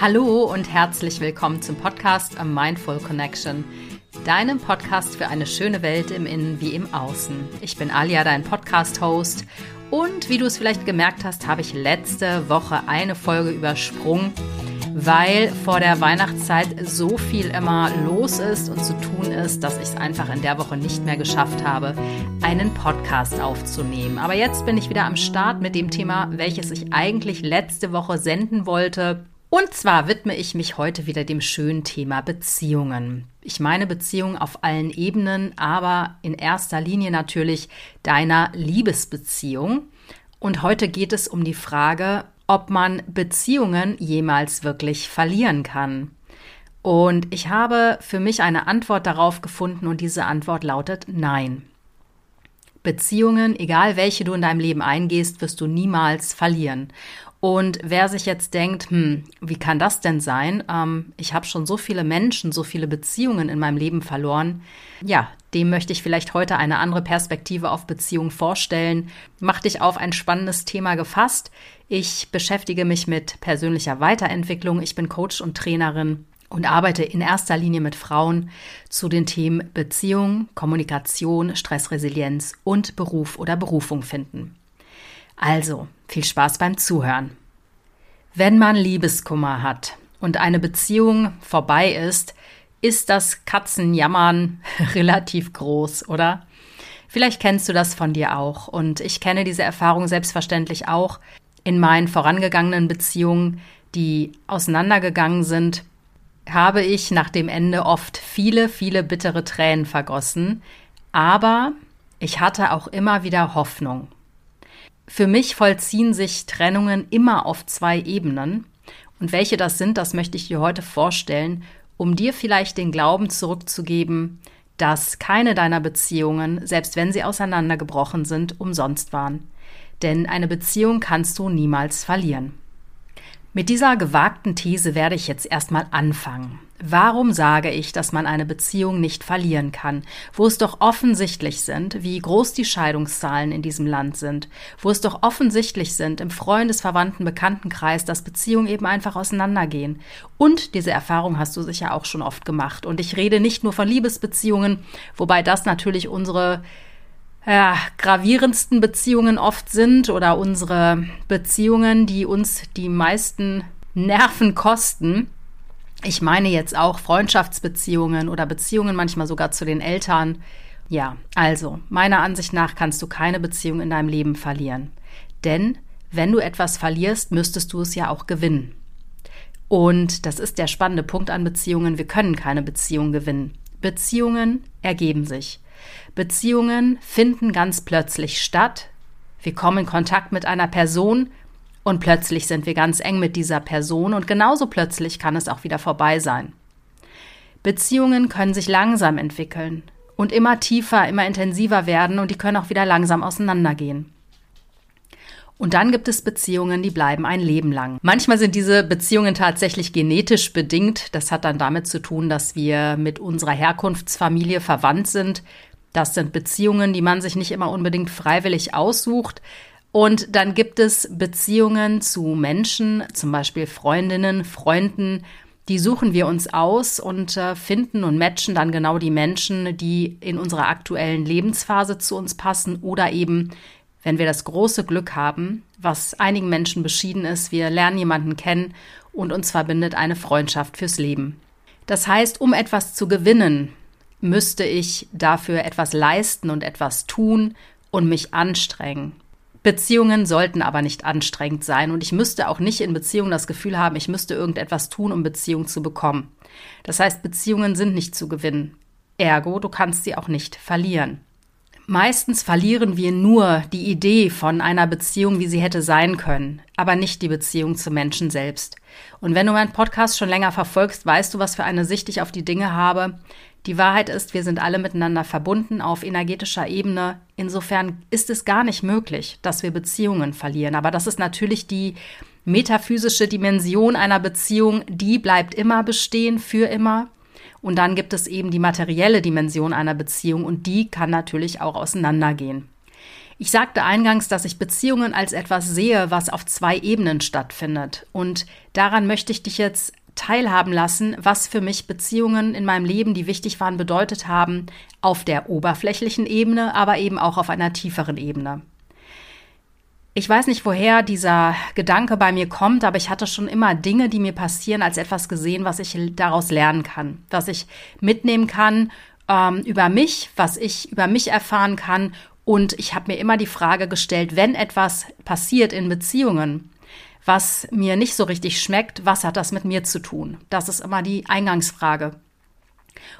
Hallo und herzlich willkommen zum Podcast A Mindful Connection, deinem Podcast für eine schöne Welt im Innen wie im Außen. Ich bin Alia, dein Podcast-Host. Und wie du es vielleicht gemerkt hast, habe ich letzte Woche eine Folge übersprungen, weil vor der Weihnachtszeit so viel immer los ist und zu tun ist, dass ich es einfach in der Woche nicht mehr geschafft habe, einen Podcast aufzunehmen. Aber jetzt bin ich wieder am Start mit dem Thema, welches ich eigentlich letzte Woche senden wollte. Und zwar widme ich mich heute wieder dem schönen Thema Beziehungen. Ich meine Beziehungen auf allen Ebenen, aber in erster Linie natürlich deiner Liebesbeziehung. Und heute geht es um die Frage, ob man Beziehungen jemals wirklich verlieren kann. Und ich habe für mich eine Antwort darauf gefunden und diese Antwort lautet Nein. Beziehungen, egal welche du in deinem Leben eingehst, wirst du niemals verlieren. Und wer sich jetzt denkt, hm, wie kann das denn sein? Ähm, ich habe schon so viele Menschen, so viele Beziehungen in meinem Leben verloren. Ja, dem möchte ich vielleicht heute eine andere Perspektive auf Beziehungen vorstellen. Mach dich auf ein spannendes Thema gefasst. Ich beschäftige mich mit persönlicher Weiterentwicklung. Ich bin Coach und Trainerin und arbeite in erster Linie mit Frauen zu den Themen Beziehung, Kommunikation, Stressresilienz und Beruf oder Berufung finden. Also, viel Spaß beim Zuhören. Wenn man Liebeskummer hat und eine Beziehung vorbei ist, ist das Katzenjammern relativ groß, oder? Vielleicht kennst du das von dir auch und ich kenne diese Erfahrung selbstverständlich auch in meinen vorangegangenen Beziehungen, die auseinandergegangen sind, habe ich nach dem Ende oft viele, viele bittere Tränen vergossen, aber ich hatte auch immer wieder Hoffnung. Für mich vollziehen sich Trennungen immer auf zwei Ebenen. Und welche das sind, das möchte ich dir heute vorstellen, um dir vielleicht den Glauben zurückzugeben, dass keine deiner Beziehungen, selbst wenn sie auseinandergebrochen sind, umsonst waren. Denn eine Beziehung kannst du niemals verlieren. Mit dieser gewagten These werde ich jetzt erstmal anfangen. Warum sage ich, dass man eine Beziehung nicht verlieren kann, wo es doch offensichtlich sind, wie groß die Scheidungszahlen in diesem Land sind, wo es doch offensichtlich sind im Freundes-, Verwandten-, Bekanntenkreis, dass Beziehungen eben einfach auseinandergehen. Und diese Erfahrung hast du sicher auch schon oft gemacht. Und ich rede nicht nur von Liebesbeziehungen, wobei das natürlich unsere ja, gravierendsten Beziehungen oft sind oder unsere Beziehungen, die uns die meisten Nerven kosten. Ich meine jetzt auch Freundschaftsbeziehungen oder Beziehungen manchmal sogar zu den Eltern. Ja, also, meiner Ansicht nach kannst du keine Beziehung in deinem Leben verlieren. Denn wenn du etwas verlierst, müsstest du es ja auch gewinnen. Und das ist der spannende Punkt an Beziehungen. Wir können keine Beziehung gewinnen. Beziehungen ergeben sich. Beziehungen finden ganz plötzlich statt. Wir kommen in Kontakt mit einer Person, und plötzlich sind wir ganz eng mit dieser Person und genauso plötzlich kann es auch wieder vorbei sein. Beziehungen können sich langsam entwickeln und immer tiefer, immer intensiver werden und die können auch wieder langsam auseinandergehen. Und dann gibt es Beziehungen, die bleiben ein Leben lang. Manchmal sind diese Beziehungen tatsächlich genetisch bedingt. Das hat dann damit zu tun, dass wir mit unserer Herkunftsfamilie verwandt sind. Das sind Beziehungen, die man sich nicht immer unbedingt freiwillig aussucht. Und dann gibt es Beziehungen zu Menschen, zum Beispiel Freundinnen, Freunden, die suchen wir uns aus und äh, finden und matchen dann genau die Menschen, die in unserer aktuellen Lebensphase zu uns passen oder eben, wenn wir das große Glück haben, was einigen Menschen beschieden ist, wir lernen jemanden kennen und uns verbindet eine Freundschaft fürs Leben. Das heißt, um etwas zu gewinnen, müsste ich dafür etwas leisten und etwas tun und mich anstrengen. Beziehungen sollten aber nicht anstrengend sein und ich müsste auch nicht in Beziehungen das Gefühl haben, ich müsste irgendetwas tun, um Beziehungen zu bekommen. Das heißt, Beziehungen sind nicht zu gewinnen. Ergo, du kannst sie auch nicht verlieren. Meistens verlieren wir nur die Idee von einer Beziehung, wie sie hätte sein können, aber nicht die Beziehung zu Menschen selbst. Und wenn du meinen Podcast schon länger verfolgst, weißt du, was für eine Sicht ich auf die Dinge habe. Die Wahrheit ist, wir sind alle miteinander verbunden auf energetischer Ebene. Insofern ist es gar nicht möglich, dass wir Beziehungen verlieren. Aber das ist natürlich die metaphysische Dimension einer Beziehung, die bleibt immer bestehen, für immer. Und dann gibt es eben die materielle Dimension einer Beziehung und die kann natürlich auch auseinandergehen. Ich sagte eingangs, dass ich Beziehungen als etwas sehe, was auf zwei Ebenen stattfindet. Und daran möchte ich dich jetzt teilhaben lassen, was für mich Beziehungen in meinem Leben, die wichtig waren, bedeutet haben, auf der oberflächlichen Ebene, aber eben auch auf einer tieferen Ebene. Ich weiß nicht, woher dieser Gedanke bei mir kommt, aber ich hatte schon immer Dinge, die mir passieren, als etwas gesehen, was ich daraus lernen kann, was ich mitnehmen kann ähm, über mich, was ich über mich erfahren kann und ich habe mir immer die Frage gestellt, wenn etwas passiert in Beziehungen, was mir nicht so richtig schmeckt, was hat das mit mir zu tun? Das ist immer die Eingangsfrage.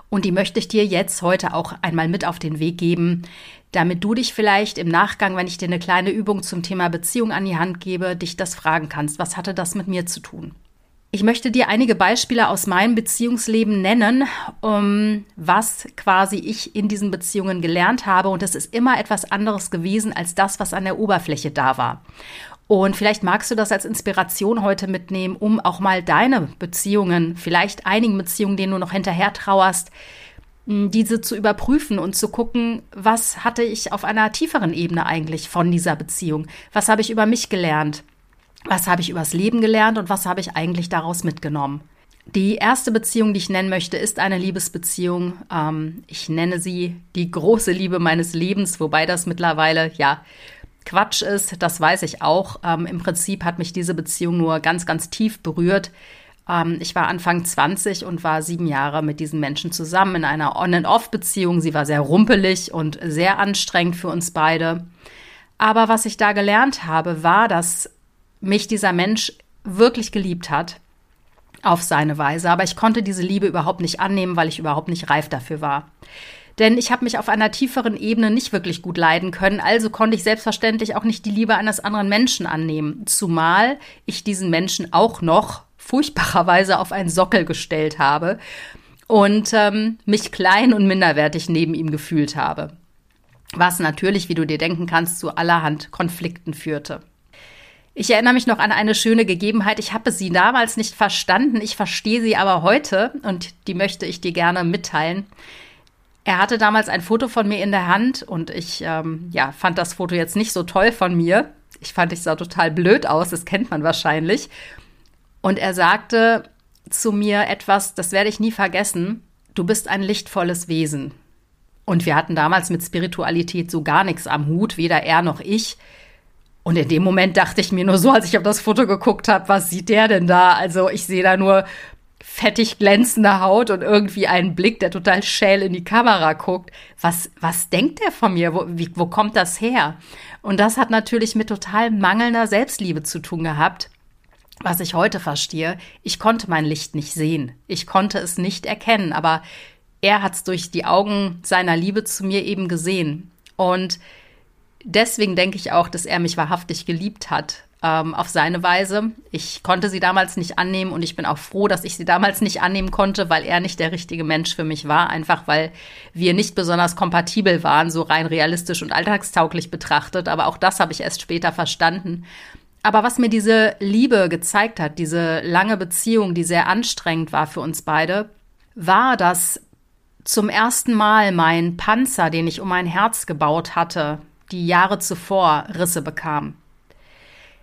Und die möchte ich dir jetzt heute auch einmal mit auf den Weg geben, damit du dich vielleicht im Nachgang, wenn ich dir eine kleine Übung zum Thema Beziehung an die Hand gebe, dich das fragen kannst. Was hatte das mit mir zu tun? Ich möchte dir einige Beispiele aus meinem Beziehungsleben nennen, um was quasi ich in diesen Beziehungen gelernt habe. Und es ist immer etwas anderes gewesen als das, was an der Oberfläche da war. Und vielleicht magst du das als Inspiration heute mitnehmen, um auch mal deine Beziehungen, vielleicht einigen Beziehungen, denen du noch hinterher trauerst, diese zu überprüfen und zu gucken, was hatte ich auf einer tieferen Ebene eigentlich von dieser Beziehung? Was habe ich über mich gelernt? was habe ich übers Leben gelernt und was habe ich eigentlich daraus mitgenommen. Die erste Beziehung, die ich nennen möchte, ist eine Liebesbeziehung. Ähm, ich nenne sie die große Liebe meines Lebens, wobei das mittlerweile ja Quatsch ist, das weiß ich auch. Ähm, Im Prinzip hat mich diese Beziehung nur ganz, ganz tief berührt. Ähm, ich war Anfang 20 und war sieben Jahre mit diesen Menschen zusammen in einer On-and-Off-Beziehung. Sie war sehr rumpelig und sehr anstrengend für uns beide. Aber was ich da gelernt habe, war, dass mich dieser Mensch wirklich geliebt hat auf seine Weise, aber ich konnte diese Liebe überhaupt nicht annehmen, weil ich überhaupt nicht reif dafür war. Denn ich habe mich auf einer tieferen Ebene nicht wirklich gut leiden können, also konnte ich selbstverständlich auch nicht die Liebe eines anderen Menschen annehmen, zumal ich diesen Menschen auch noch furchtbarerweise auf einen Sockel gestellt habe und ähm, mich klein und minderwertig neben ihm gefühlt habe. Was natürlich, wie du dir denken kannst, zu allerhand Konflikten führte. Ich erinnere mich noch an eine schöne Gegebenheit. Ich habe sie damals nicht verstanden. Ich verstehe sie aber heute und die möchte ich dir gerne mitteilen. Er hatte damals ein Foto von mir in der Hand und ich ähm, ja, fand das Foto jetzt nicht so toll von mir. Ich fand, ich sah total blöd aus, das kennt man wahrscheinlich. Und er sagte zu mir etwas, das werde ich nie vergessen. Du bist ein lichtvolles Wesen. Und wir hatten damals mit Spiritualität so gar nichts am Hut, weder er noch ich. Und in dem Moment dachte ich mir nur so, als ich auf das Foto geguckt habe, was sieht der denn da? Also ich sehe da nur fettig glänzende Haut und irgendwie einen Blick, der total schäl in die Kamera guckt. Was, was denkt der von mir? Wo, wie, wo kommt das her? Und das hat natürlich mit total mangelnder Selbstliebe zu tun gehabt. Was ich heute verstehe, ich konnte mein Licht nicht sehen. Ich konnte es nicht erkennen, aber er hat es durch die Augen seiner Liebe zu mir eben gesehen. Und deswegen denke ich auch, dass er mich wahrhaftig geliebt hat ähm, auf seine Weise. Ich konnte sie damals nicht annehmen und ich bin auch froh, dass ich sie damals nicht annehmen konnte, weil er nicht der richtige Mensch für mich war, einfach weil wir nicht besonders kompatibel waren, so rein realistisch und alltagstauglich betrachtet. Aber auch das habe ich erst später verstanden. Aber was mir diese Liebe gezeigt hat, diese lange Beziehung, die sehr anstrengend war für uns beide, war, dass zum ersten Mal mein Panzer, den ich um mein Herz gebaut hatte, die Jahre zuvor Risse bekam.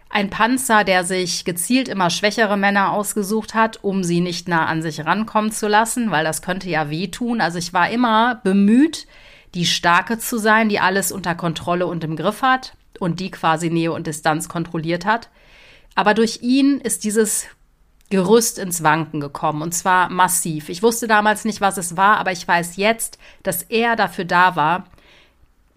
Ein Panzer, der sich gezielt immer schwächere Männer ausgesucht hat, um sie nicht nah an sich rankommen zu lassen, weil das könnte ja wehtun. Also ich war immer bemüht, die Starke zu sein, die alles unter Kontrolle und im Griff hat und die quasi Nähe und Distanz kontrolliert hat. Aber durch ihn ist dieses Gerüst ins Wanken gekommen und zwar massiv. Ich wusste damals nicht, was es war, aber ich weiß jetzt, dass er dafür da war,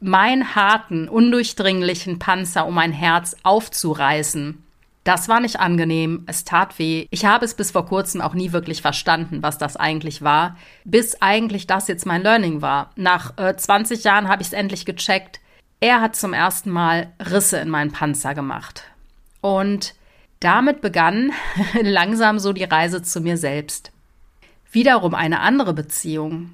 mein harten, undurchdringlichen Panzer um mein Herz aufzureißen. Das war nicht angenehm, es tat weh. Ich habe es bis vor kurzem auch nie wirklich verstanden, was das eigentlich war, bis eigentlich das jetzt mein Learning war. Nach äh, 20 Jahren habe ich es endlich gecheckt. Er hat zum ersten Mal Risse in meinen Panzer gemacht. Und damit begann langsam so die Reise zu mir selbst. Wiederum eine andere Beziehung,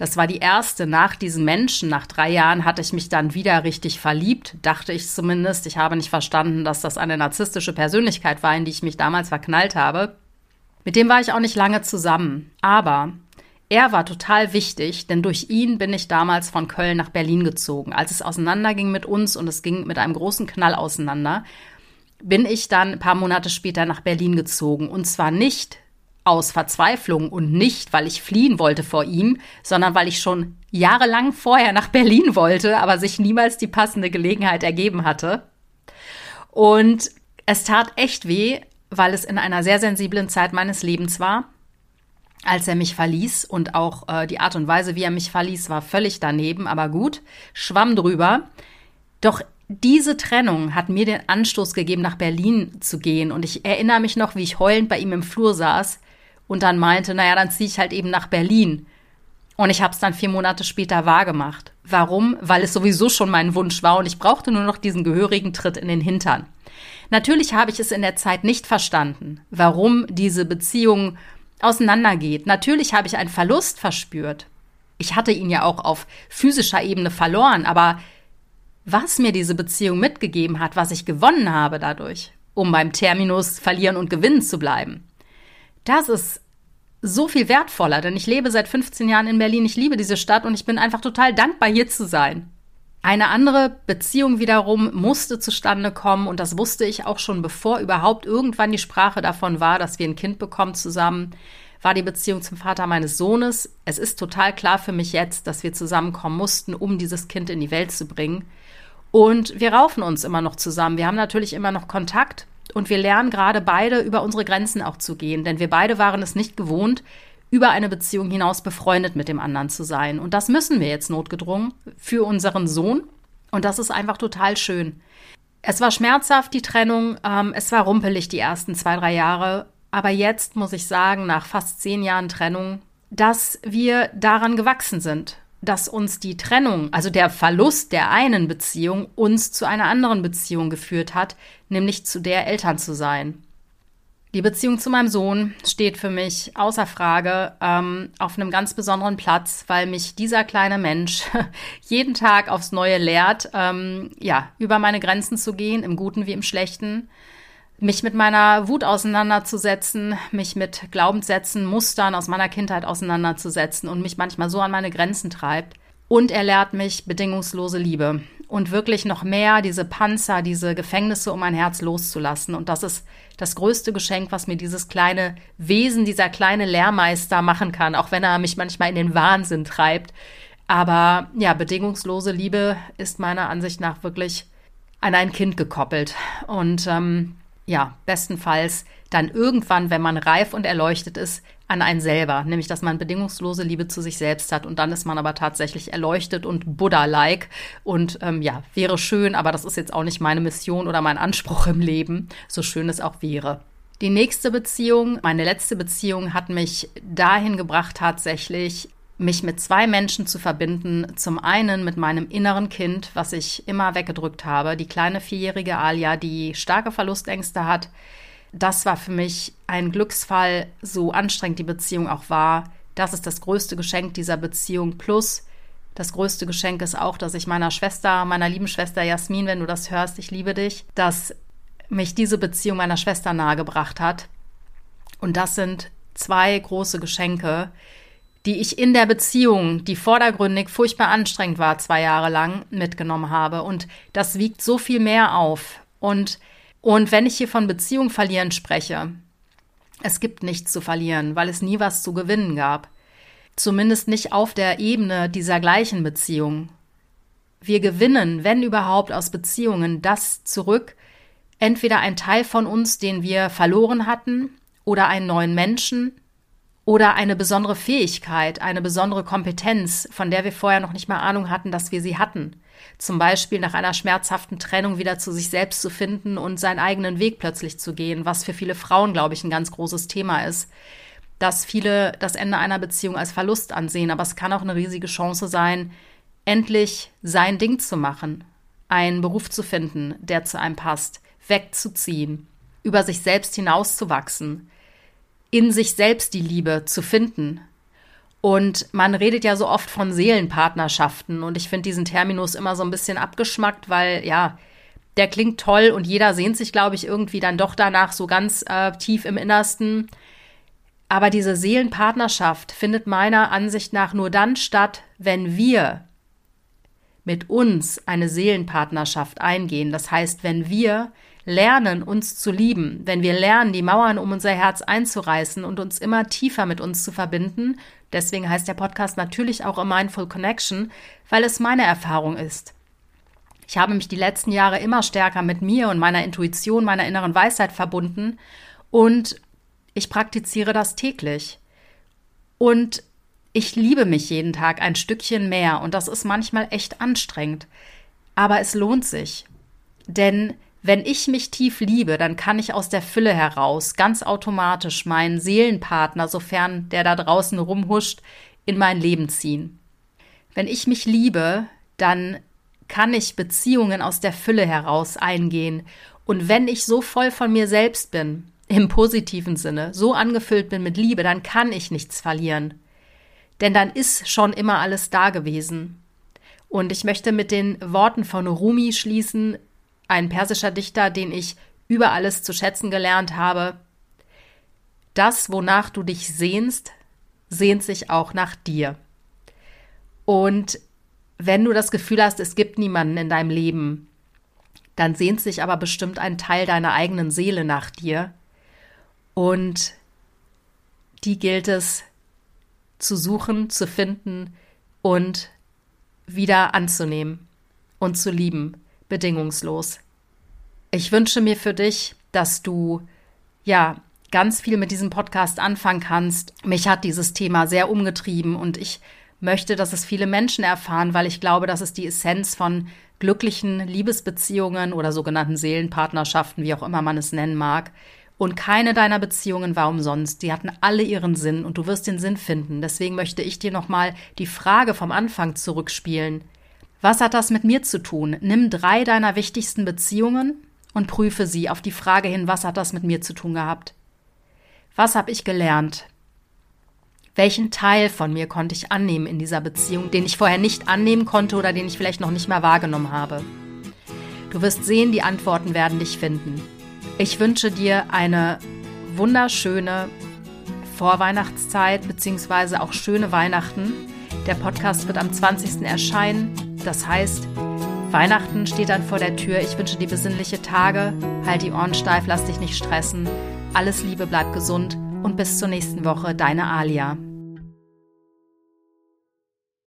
das war die erste nach diesem Menschen. Nach drei Jahren hatte ich mich dann wieder richtig verliebt, dachte ich zumindest. Ich habe nicht verstanden, dass das eine narzisstische Persönlichkeit war, in die ich mich damals verknallt habe. Mit dem war ich auch nicht lange zusammen. Aber er war total wichtig, denn durch ihn bin ich damals von Köln nach Berlin gezogen. Als es auseinanderging mit uns und es ging mit einem großen Knall auseinander, bin ich dann ein paar Monate später nach Berlin gezogen. Und zwar nicht aus Verzweiflung und nicht, weil ich fliehen wollte vor ihm, sondern weil ich schon jahrelang vorher nach Berlin wollte, aber sich niemals die passende Gelegenheit ergeben hatte. Und es tat echt weh, weil es in einer sehr sensiblen Zeit meines Lebens war als er mich verließ und auch äh, die Art und Weise, wie er mich verließ, war völlig daneben, aber gut, schwamm drüber. Doch diese Trennung hat mir den Anstoß gegeben, nach Berlin zu gehen. Und ich erinnere mich noch, wie ich heulend bei ihm im Flur saß und dann meinte, naja, dann ziehe ich halt eben nach Berlin. Und ich habe es dann vier Monate später wahrgemacht. Warum? Weil es sowieso schon mein Wunsch war und ich brauchte nur noch diesen gehörigen Tritt in den Hintern. Natürlich habe ich es in der Zeit nicht verstanden, warum diese Beziehung auseinandergeht. Natürlich habe ich einen Verlust verspürt. Ich hatte ihn ja auch auf physischer Ebene verloren, aber was mir diese Beziehung mitgegeben hat, was ich gewonnen habe dadurch, um beim Terminus verlieren und gewinnen zu bleiben, das ist so viel wertvoller, denn ich lebe seit 15 Jahren in Berlin, ich liebe diese Stadt und ich bin einfach total dankbar, hier zu sein. Eine andere Beziehung wiederum musste zustande kommen und das wusste ich auch schon bevor überhaupt irgendwann die Sprache davon war, dass wir ein Kind bekommen zusammen, war die Beziehung zum Vater meines Sohnes. Es ist total klar für mich jetzt, dass wir zusammenkommen mussten, um dieses Kind in die Welt zu bringen. Und wir raufen uns immer noch zusammen. Wir haben natürlich immer noch Kontakt und wir lernen gerade beide über unsere Grenzen auch zu gehen, denn wir beide waren es nicht gewohnt, über eine Beziehung hinaus befreundet mit dem anderen zu sein. Und das müssen wir jetzt notgedrungen für unseren Sohn. Und das ist einfach total schön. Es war schmerzhaft, die Trennung. Ähm, es war rumpelig die ersten zwei, drei Jahre. Aber jetzt muss ich sagen, nach fast zehn Jahren Trennung, dass wir daran gewachsen sind. Dass uns die Trennung, also der Verlust der einen Beziehung, uns zu einer anderen Beziehung geführt hat, nämlich zu der Eltern zu sein. Die Beziehung zu meinem Sohn steht für mich außer Frage ähm, auf einem ganz besonderen Platz, weil mich dieser kleine Mensch jeden Tag aufs Neue lehrt, ähm, ja, über meine Grenzen zu gehen, im Guten wie im Schlechten, mich mit meiner Wut auseinanderzusetzen, mich mit Glaubenssätzen, Mustern aus meiner Kindheit auseinanderzusetzen und mich manchmal so an meine Grenzen treibt. Und er lehrt mich bedingungslose Liebe und wirklich noch mehr diese Panzer, diese Gefängnisse um mein Herz loszulassen. Und das ist das größte Geschenk, was mir dieses kleine Wesen, dieser kleine Lehrmeister machen kann, auch wenn er mich manchmal in den Wahnsinn treibt. Aber ja, bedingungslose Liebe ist meiner Ansicht nach wirklich an ein Kind gekoppelt. Und ähm, ja, bestenfalls dann irgendwann, wenn man reif und erleuchtet ist, an einen selber, nämlich dass man bedingungslose Liebe zu sich selbst hat und dann ist man aber tatsächlich erleuchtet und Buddha-like und ähm, ja, wäre schön, aber das ist jetzt auch nicht meine Mission oder mein Anspruch im Leben, so schön es auch wäre. Die nächste Beziehung, meine letzte Beziehung, hat mich dahin gebracht, tatsächlich mich mit zwei Menschen zu verbinden. Zum einen mit meinem inneren Kind, was ich immer weggedrückt habe, die kleine vierjährige Alia, die starke Verlustängste hat, das war für mich ein Glücksfall, so anstrengend die Beziehung auch war. Das ist das größte Geschenk dieser Beziehung. Plus, das größte Geschenk ist auch, dass ich meiner Schwester, meiner lieben Schwester Jasmin, wenn du das hörst, ich liebe dich, dass mich diese Beziehung meiner Schwester nahegebracht hat. Und das sind zwei große Geschenke, die ich in der Beziehung, die vordergründig furchtbar anstrengend war, zwei Jahre lang mitgenommen habe. Und das wiegt so viel mehr auf. Und und wenn ich hier von Beziehung verlieren spreche, es gibt nichts zu verlieren, weil es nie was zu gewinnen gab. Zumindest nicht auf der Ebene dieser gleichen Beziehung. Wir gewinnen, wenn überhaupt, aus Beziehungen das zurück, entweder ein Teil von uns, den wir verloren hatten, oder einen neuen Menschen, oder eine besondere Fähigkeit, eine besondere Kompetenz, von der wir vorher noch nicht mal Ahnung hatten, dass wir sie hatten. Zum Beispiel nach einer schmerzhaften Trennung wieder zu sich selbst zu finden und seinen eigenen Weg plötzlich zu gehen, was für viele Frauen, glaube ich, ein ganz großes Thema ist. Dass viele das Ende einer Beziehung als Verlust ansehen, aber es kann auch eine riesige Chance sein, endlich sein Ding zu machen, einen Beruf zu finden, der zu einem passt, wegzuziehen, über sich selbst hinauszuwachsen, in sich selbst die Liebe zu finden, und man redet ja so oft von Seelenpartnerschaften und ich finde diesen Terminus immer so ein bisschen abgeschmackt, weil ja, der klingt toll und jeder sehnt sich, glaube ich, irgendwie dann doch danach so ganz äh, tief im Innersten. Aber diese Seelenpartnerschaft findet meiner Ansicht nach nur dann statt, wenn wir mit uns eine Seelenpartnerschaft eingehen. Das heißt, wenn wir lernen, uns zu lieben, wenn wir lernen, die Mauern um unser Herz einzureißen und uns immer tiefer mit uns zu verbinden, deswegen heißt der Podcast natürlich auch A Mindful Connection, weil es meine Erfahrung ist. Ich habe mich die letzten Jahre immer stärker mit mir und meiner Intuition, meiner inneren Weisheit verbunden und ich praktiziere das täglich. Und ich liebe mich jeden Tag ein Stückchen mehr und das ist manchmal echt anstrengend. Aber es lohnt sich. Denn wenn ich mich tief liebe, dann kann ich aus der Fülle heraus ganz automatisch meinen Seelenpartner, sofern der da draußen rumhuscht, in mein Leben ziehen. Wenn ich mich liebe, dann kann ich Beziehungen aus der Fülle heraus eingehen. Und wenn ich so voll von mir selbst bin, im positiven Sinne, so angefüllt bin mit Liebe, dann kann ich nichts verlieren. Denn dann ist schon immer alles da gewesen. Und ich möchte mit den Worten von Rumi schließen, ein persischer Dichter, den ich über alles zu schätzen gelernt habe. Das, wonach du dich sehnst, sehnt sich auch nach dir. Und wenn du das Gefühl hast, es gibt niemanden in deinem Leben, dann sehnt sich aber bestimmt ein Teil deiner eigenen Seele nach dir. Und die gilt es zu suchen, zu finden und wieder anzunehmen und zu lieben bedingungslos. Ich wünsche mir für dich, dass du ja ganz viel mit diesem Podcast anfangen kannst. Mich hat dieses Thema sehr umgetrieben und ich möchte, dass es viele Menschen erfahren, weil ich glaube, das ist die Essenz von glücklichen Liebesbeziehungen oder sogenannten Seelenpartnerschaften, wie auch immer man es nennen mag. Und keine deiner Beziehungen war umsonst. Die hatten alle ihren Sinn und du wirst den Sinn finden. Deswegen möchte ich dir nochmal die Frage vom Anfang zurückspielen. Was hat das mit mir zu tun? Nimm drei deiner wichtigsten Beziehungen und prüfe sie auf die Frage hin, was hat das mit mir zu tun gehabt? Was habe ich gelernt? Welchen Teil von mir konnte ich annehmen in dieser Beziehung, den ich vorher nicht annehmen konnte oder den ich vielleicht noch nicht mal wahrgenommen habe? Du wirst sehen, die Antworten werden dich finden. Ich wünsche dir eine wunderschöne Vorweihnachtszeit bzw. auch schöne Weihnachten. Der Podcast wird am 20. erscheinen. Das heißt, Weihnachten steht dann vor der Tür. Ich wünsche dir besinnliche Tage. Halt die Ohren steif, lass dich nicht stressen. Alles Liebe, bleib gesund und bis zur nächsten Woche, deine Alia.